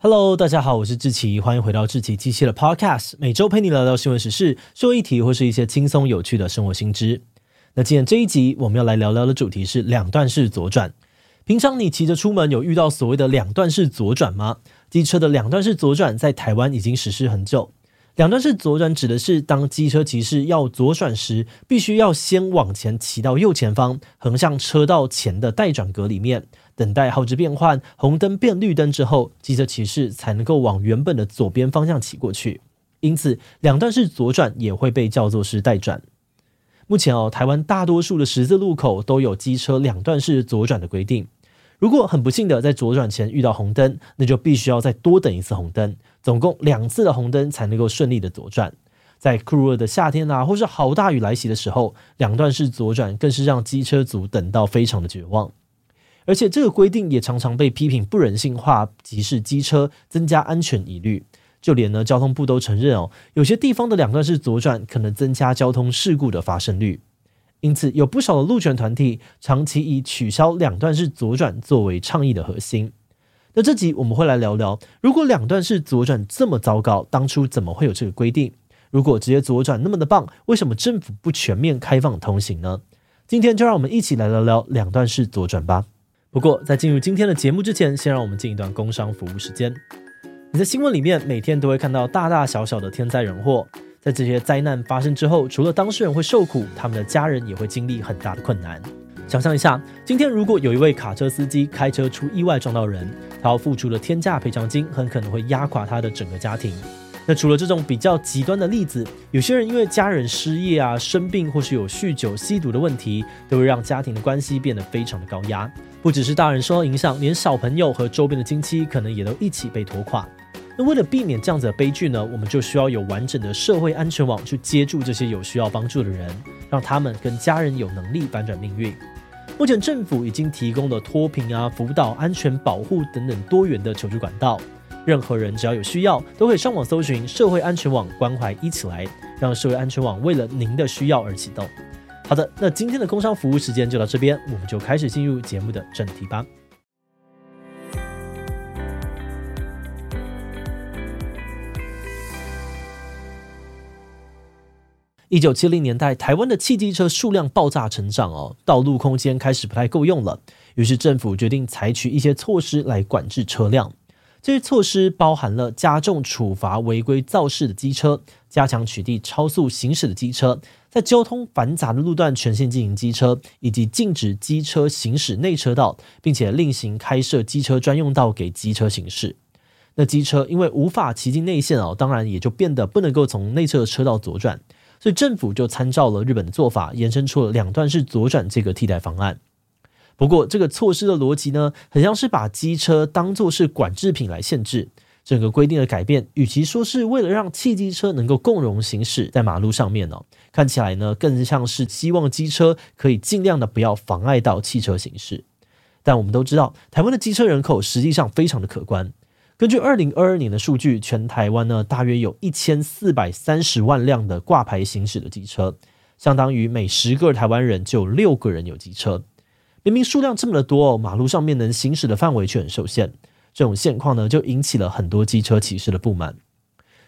Hello，大家好，我是志奇，欢迎回到志奇机器的 Podcast，每周陪你聊聊新闻时事、社会议题或是一些轻松有趣的生活新知。那今天这一集我们要来聊聊的主题是两段式左转。平常你骑着出门有遇到所谓的两段式左转吗？机车的两段式左转在台湾已经实施很久。两段式左转指的是当机车骑士要左转时，必须要先往前骑到右前方横向车道前的待转格里面。等待号志变换，红灯变绿灯之后，机车骑士才能够往原本的左边方向骑过去。因此，两段式左转也会被叫做是待转。目前哦，台湾大多数的十字路口都有机车两段式左转的规定。如果很不幸的在左转前遇到红灯，那就必须要再多等一次红灯，总共两次的红灯才能够顺利的左转。在酷热的夏天啊，或是好大雨来袭的时候，两段式左转更是让机车族等到非常的绝望。而且这个规定也常常被批评不人性化，即是机车，增加安全疑虑。就连呢交通部都承认哦，有些地方的两段式左转可能增加交通事故的发生率。因此，有不少的路权团体长期以取消两段式左转作为倡议的核心。那这集我们会来聊聊，如果两段式左转这么糟糕，当初怎么会有这个规定？如果直接左转那么的棒，为什么政府不全面开放通行呢？今天就让我们一起来聊聊两段式左转吧。不过，在进入今天的节目之前，先让我们进一段工商服务时间。你在新闻里面每天都会看到大大小小的天灾人祸，在这些灾难发生之后，除了当事人会受苦，他们的家人也会经历很大的困难。想象一下，今天如果有一位卡车司机开车出意外撞到人，他要付出的天价赔偿金很可能会压垮他的整个家庭。那除了这种比较极端的例子，有些人因为家人失业啊、生病，或是有酗酒、吸毒的问题，都会让家庭的关系变得非常的高压。不只是大人受到影响，连小朋友和周边的亲戚可能也都一起被拖垮。那为了避免这样子的悲剧呢，我们就需要有完整的社会安全网去接住这些有需要帮助的人，让他们跟家人有能力反转命运。目前政府已经提供了脱贫啊、辅导、安全保护等等多元的求助管道。任何人只要有需要，都可以上网搜寻社会安全网关怀一起来，让社会安全网为了您的需要而启动。好的，那今天的工商服务时间就到这边，我们就开始进入节目的正题吧。一九七零年代，台湾的汽机车数量爆炸成长哦，道路空间开始不太够用了，于是政府决定采取一些措施来管制车辆。这些措施包含了加重处罚违规肇事的机车，加强取缔超速行驶的机车，在交通繁杂的路段全线禁行机车，以及禁止机车行驶内车道，并且另行开设机车专用道给机车行驶。那机车因为无法骑进内线哦，当然也就变得不能够从内侧车道左转，所以政府就参照了日本的做法，延伸出了两段式左转这个替代方案。不过，这个措施的逻辑呢，很像是把机车当作是管制品来限制。整个规定的改变，与其说是为了让汽机车能够共融行驶在马路上面哦，看起来呢，更像是希望机车可以尽量的不要妨碍到汽车行驶。但我们都知道，台湾的机车人口实际上非常的可观。根据二零二二年的数据，全台湾呢，大约有一千四百三十万辆的挂牌行驶的机车，相当于每十个台湾人就有六个人有机车。明明数量这么的多哦，马路上面能行驶的范围却很受限。这种现况呢，就引起了很多机车骑士的不满。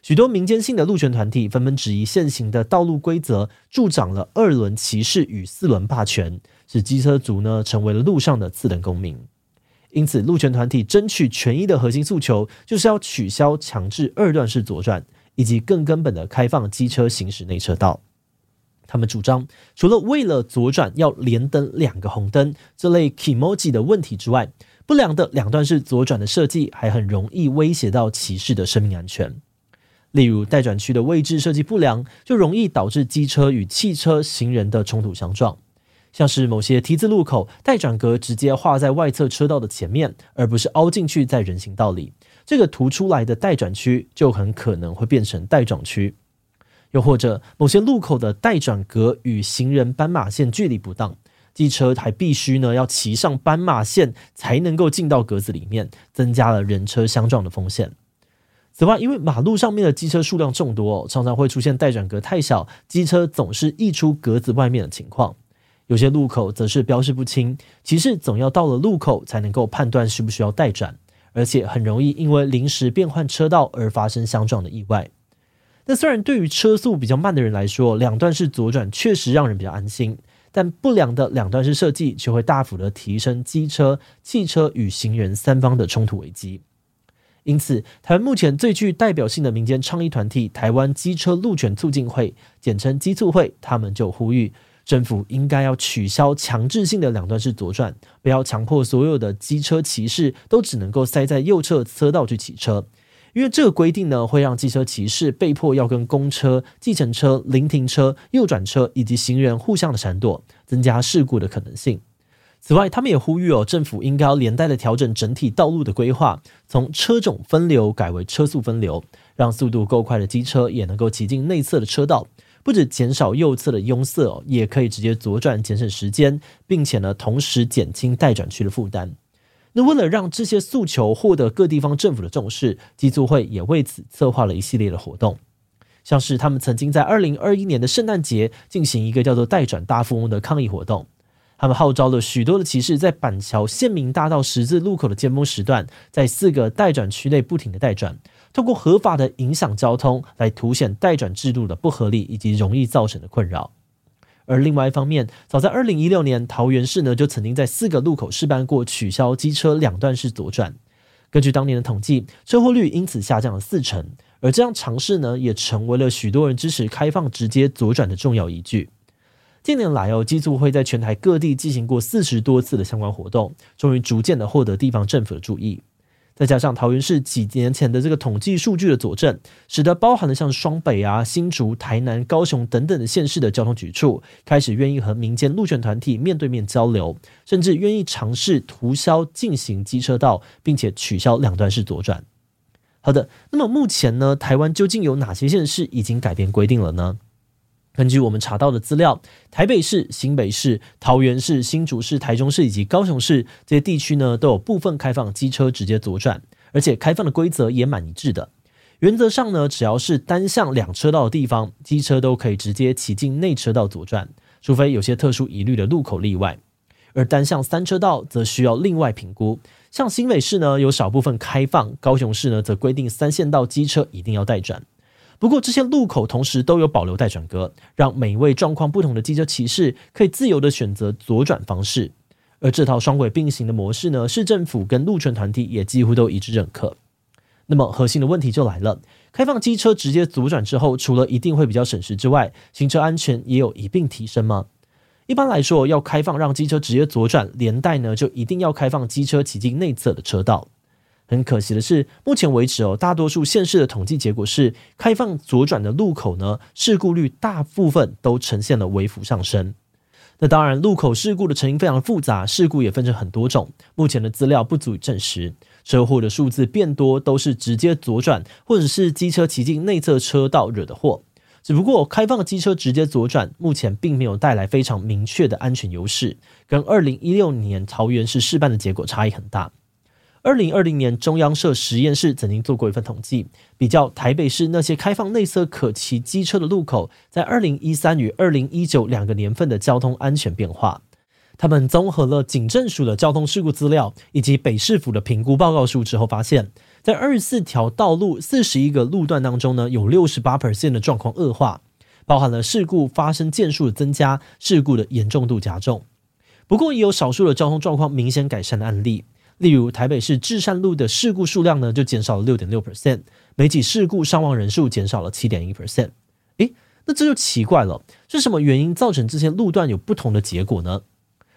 许多民间性的路权团体纷纷质疑现行的道路规则助长了二轮骑士与四轮霸权，使机车族呢成为了路上的次等公民。因此，路权团体争取权益的核心诉求，就是要取消强制二段式左转，以及更根本的开放机车行驶内车道。他们主张，除了为了左转要连灯两个红灯这类 kimoji 的问题之外，不良的两段式左转的设计还很容易威胁到骑士的生命安全。例如，待转区的位置设计不良，就容易导致机车与汽车、行人的冲突相撞。像是某些 T 字路口，待转格直接画在外侧车道的前面，而不是凹进去在人行道里，这个凸出来的待转区就很可能会变成待撞区。又或者某些路口的待转格与行人斑马线距离不当，机车还必须呢要骑上斑马线才能够进到格子里面，增加了人车相撞的风险。此外，因为马路上面的机车数量众多，常常会出现待转格太小，机车总是溢出格子外面的情况。有些路口则是标示不清，骑士总要到了路口才能够判断需不需要待转，而且很容易因为临时变换车道而发生相撞的意外。那虽然对于车速比较慢的人来说，两段式左转确实让人比较安心，但不良的两段式设计却会大幅的提升机车、汽车与行人三方的冲突危机。因此，台湾目前最具代表性的民间倡议团体——台湾机车路权促进会，简称机促会，他们就呼吁政府应该要取消强制性的两段式左转，不要强迫所有的机车骑士都只能够塞在右侧车道去骑车。因为这个规定呢，会让机车骑士被迫要跟公车、计程车、临停车、右转车以及行人互相的闪躲，增加事故的可能性。此外，他们也呼吁哦，政府应该要连带的调整整体道路的规划，从车种分流改为车速分流，让速度够快的机车也能够骑进内侧的车道，不止减少右侧的拥塞哦，也可以直接左转节省时间，并且呢，同时减轻待转区的负担。那为了让这些诉求获得各地方政府的重视，基促会也为此策划了一系列的活动，像是他们曾经在二零二一年的圣诞节进行一个叫做“代转大富翁”的抗议活动，他们号召了许多的骑士在板桥县民大道十字路口的尖峰时段，在四个待转区内不停的待转，通过合法的影响交通来凸显待转制度的不合理以及容易造成的困扰。而另外一方面，早在二零一六年，桃园市呢就曾经在四个路口试办过取消机车两段式左转。根据当年的统计，车祸率因此下降了四成。而这样尝试呢，也成为了许多人支持开放直接左转的重要依据。近年来哦，机组会在全台各地进行过四十多次的相关活动，终于逐渐的获得地方政府的注意。再加上桃园市几年前的这个统计数据的佐证，使得包含了像双北啊、新竹、台南、高雄等等的县市的交通局处开始愿意和民间路权团体面对面交流，甚至愿意尝试涂销进行机车道，并且取消两段式左转。好的，那么目前呢，台湾究竟有哪些县市已经改变规定了呢？根据我们查到的资料，台北市、新北市、桃园市、新竹市、台中市以及高雄市这些地区呢，都有部分开放机车直接左转，而且开放的规则也蛮一致的。原则上呢，只要是单向两车道的地方，机车都可以直接骑进内车道左转，除非有些特殊疑虑的路口例外。而单向三车道则需要另外评估。像新北市呢，有少部分开放；高雄市呢，则规定三线道机车一定要待转。不过，这些路口同时都有保留待转格，让每一位状况不同的机车骑士可以自由地选择左转方式。而这套双轨并行的模式呢，市政府跟路权团体也几乎都一致认可。那么，核心的问题就来了：开放机车直接左转之后，除了一定会比较省时之外，行车安全也有一并提升吗？一般来说，要开放让机车直接左转，连带呢就一定要开放机车骑进内侧的车道。很可惜的是，目前为止哦，大多数县市的统计结果是，开放左转的路口呢，事故率大部分都呈现了微幅上升。那当然，路口事故的成因非常复杂，事故也分成很多种，目前的资料不足以证实。车祸的数字变多，都是直接左转或者是机车骑进内侧车道惹的祸。只不过，开放机车直接左转，目前并没有带来非常明确的安全优势，跟二零一六年桃园市试办的结果差异很大。二零二零年，中央社实验室曾经做过一份统计，比较台北市那些开放内侧可骑机车的路口，在二零一三与二零一九两个年份的交通安全变化。他们综合了警政署的交通事故资料以及北市府的评估报告书之后，发现，在二十四条道路四十一个路段当中呢，有六十八%的状况恶化，包含了事故发生件数的增加，事故的严重度加重。不过，也有少数的交通状况明显改善的案例。例如台北市至善路的事故数量呢，就减少了六点六 percent，每起事故伤亡人数减少了七点一 percent。诶，那这就奇怪了，是什么原因造成这些路段有不同的结果呢？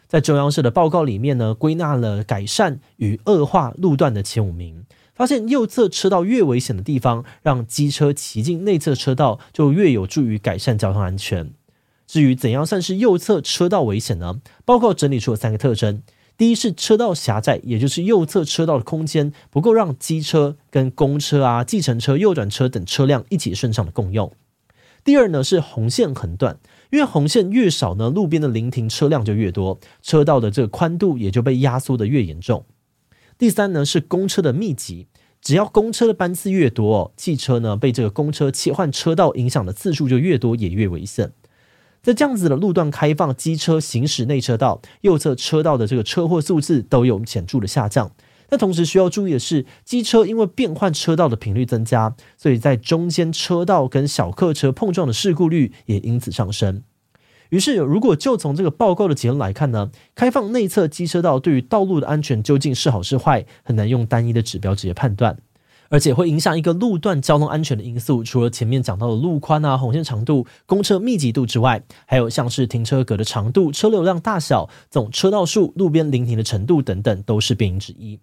在中央社的报告里面呢，归纳了改善与恶化路段的前五名，发现右侧车道越危险的地方，让机车骑进内侧车道就越有助于改善交通安全。至于怎样算是右侧车道危险呢？报告整理出了三个特征。第一是车道狭窄，也就是右侧车道的空间不够让机车跟公车啊、计程车、右转车等车辆一起顺畅的共用。第二呢是红线很短，因为红线越少呢，路边的临停车辆就越多，车道的这个宽度也就被压缩的越严重。第三呢是公车的密集，只要公车的班次越多，汽车呢被这个公车切换车道影响的次数就越多，也越危险。在这样子的路段开放机车行驶内车道，右侧车道的这个车祸数字都有显著的下降，但同时需要注意的是，机车因为变换车道的频率增加，所以在中间车道跟小客车碰撞的事故率也因此上升。于是，如果就从这个报告的结论来看呢，开放内侧机车道对于道路的安全究竟是好是坏，很难用单一的指标直接判断。而且会影响一个路段交通安全的因素，除了前面讲到的路宽啊、红线长度、公车密集度之外，还有像是停车格的长度、车流量大小、总车道数、路边临停的程度等等，都是变因之一。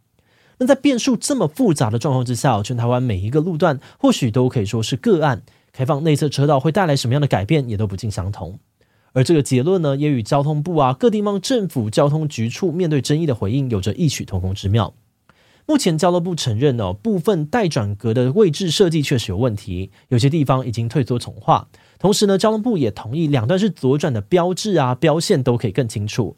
那在变数这么复杂的状况之下，全台湾每一个路段或许都可以说是个案，开放内侧车道会带来什么样的改变，也都不尽相同。而这个结论呢，也与交通部啊、各地方政府交通局处面对争议的回应有着异曲同工之妙。目前交通部承认哦，部分待转格的位置设计确实有问题，有些地方已经退缩重划。同时呢，交通部也同意两段式左转的标志啊、标线都可以更清楚。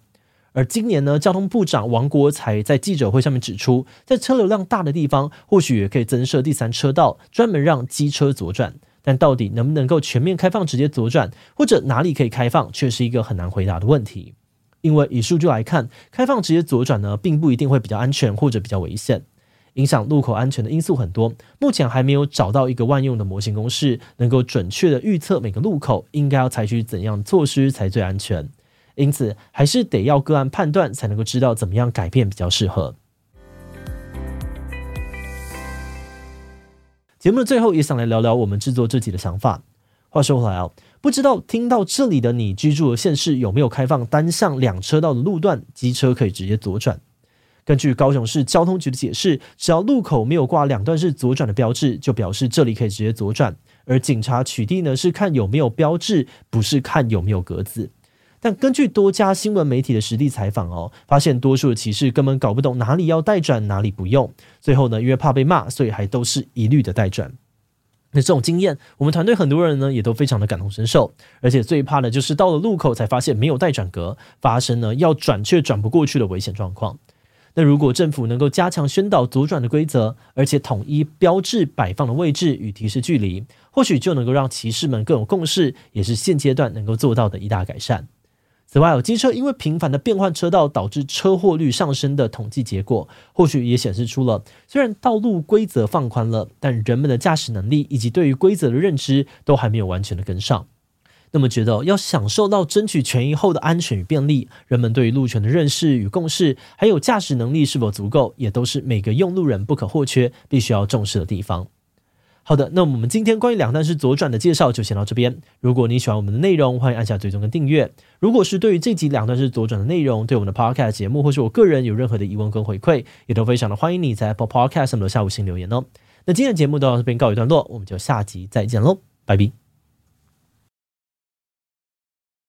而今年呢，交通部长王国材在记者会上面指出，在车流量大的地方，或许也可以增设第三车道，专门让机车左转。但到底能不能够全面开放直接左转，或者哪里可以开放，却是一个很难回答的问题。因为以数据来看，开放直接左转呢，并不一定会比较安全或者比较危险，影响路口安全的因素很多。目前还没有找到一个万用的模型公式，能够准确的预测每个路口应该要采取怎样措施才最安全。因此，还是得要个案判断，才能够知道怎么样改变比较适合。节目的最后，也想来聊聊我们制作这集的想法。话说回来哦。不知道听到这里的你居住的县市有没有开放单向两车道的路段，机车可以直接左转？根据高雄市交通局的解释，只要路口没有挂两段式左转的标志，就表示这里可以直接左转。而警察取缔呢，是看有没有标志，不是看有没有格子。但根据多家新闻媒体的实地采访哦，发现多数的骑士根本搞不懂哪里要待转，哪里不用。最后呢，因为怕被骂，所以还都是一律的待转。那这种经验，我们团队很多人呢也都非常的感同身受，而且最怕的就是到了路口才发现没有待转格，发生呢要转却转不过去的危险状况。那如果政府能够加强宣导左转的规则，而且统一标志摆放的位置与提示距离，或许就能够让骑士们更有共识，也是现阶段能够做到的一大改善。此外，机车因为频繁的变换车道导致车祸率上升的统计结果，或许也显示出了，虽然道路规则放宽了，但人们的驾驶能力以及对于规则的认知都还没有完全的跟上。那么，觉得要享受到争取权益后的安全与便利，人们对于路权的认识与共识，还有驾驶能力是否足够，也都是每个用路人不可或缺、必须要重视的地方。好的，那我们今天关于两段式左转的介绍就先到这边。如果你喜欢我们的内容，欢迎按下追踪跟订阅。如果是对于这集两段式左转的内容，对我们的 Podcast 节目或是我个人有任何的疑问跟回馈，也都非常的欢迎你在 Apple Podcast 上留下五星留言哦。那今天的节目到这边告一段落，我们就下集再见喽，拜拜。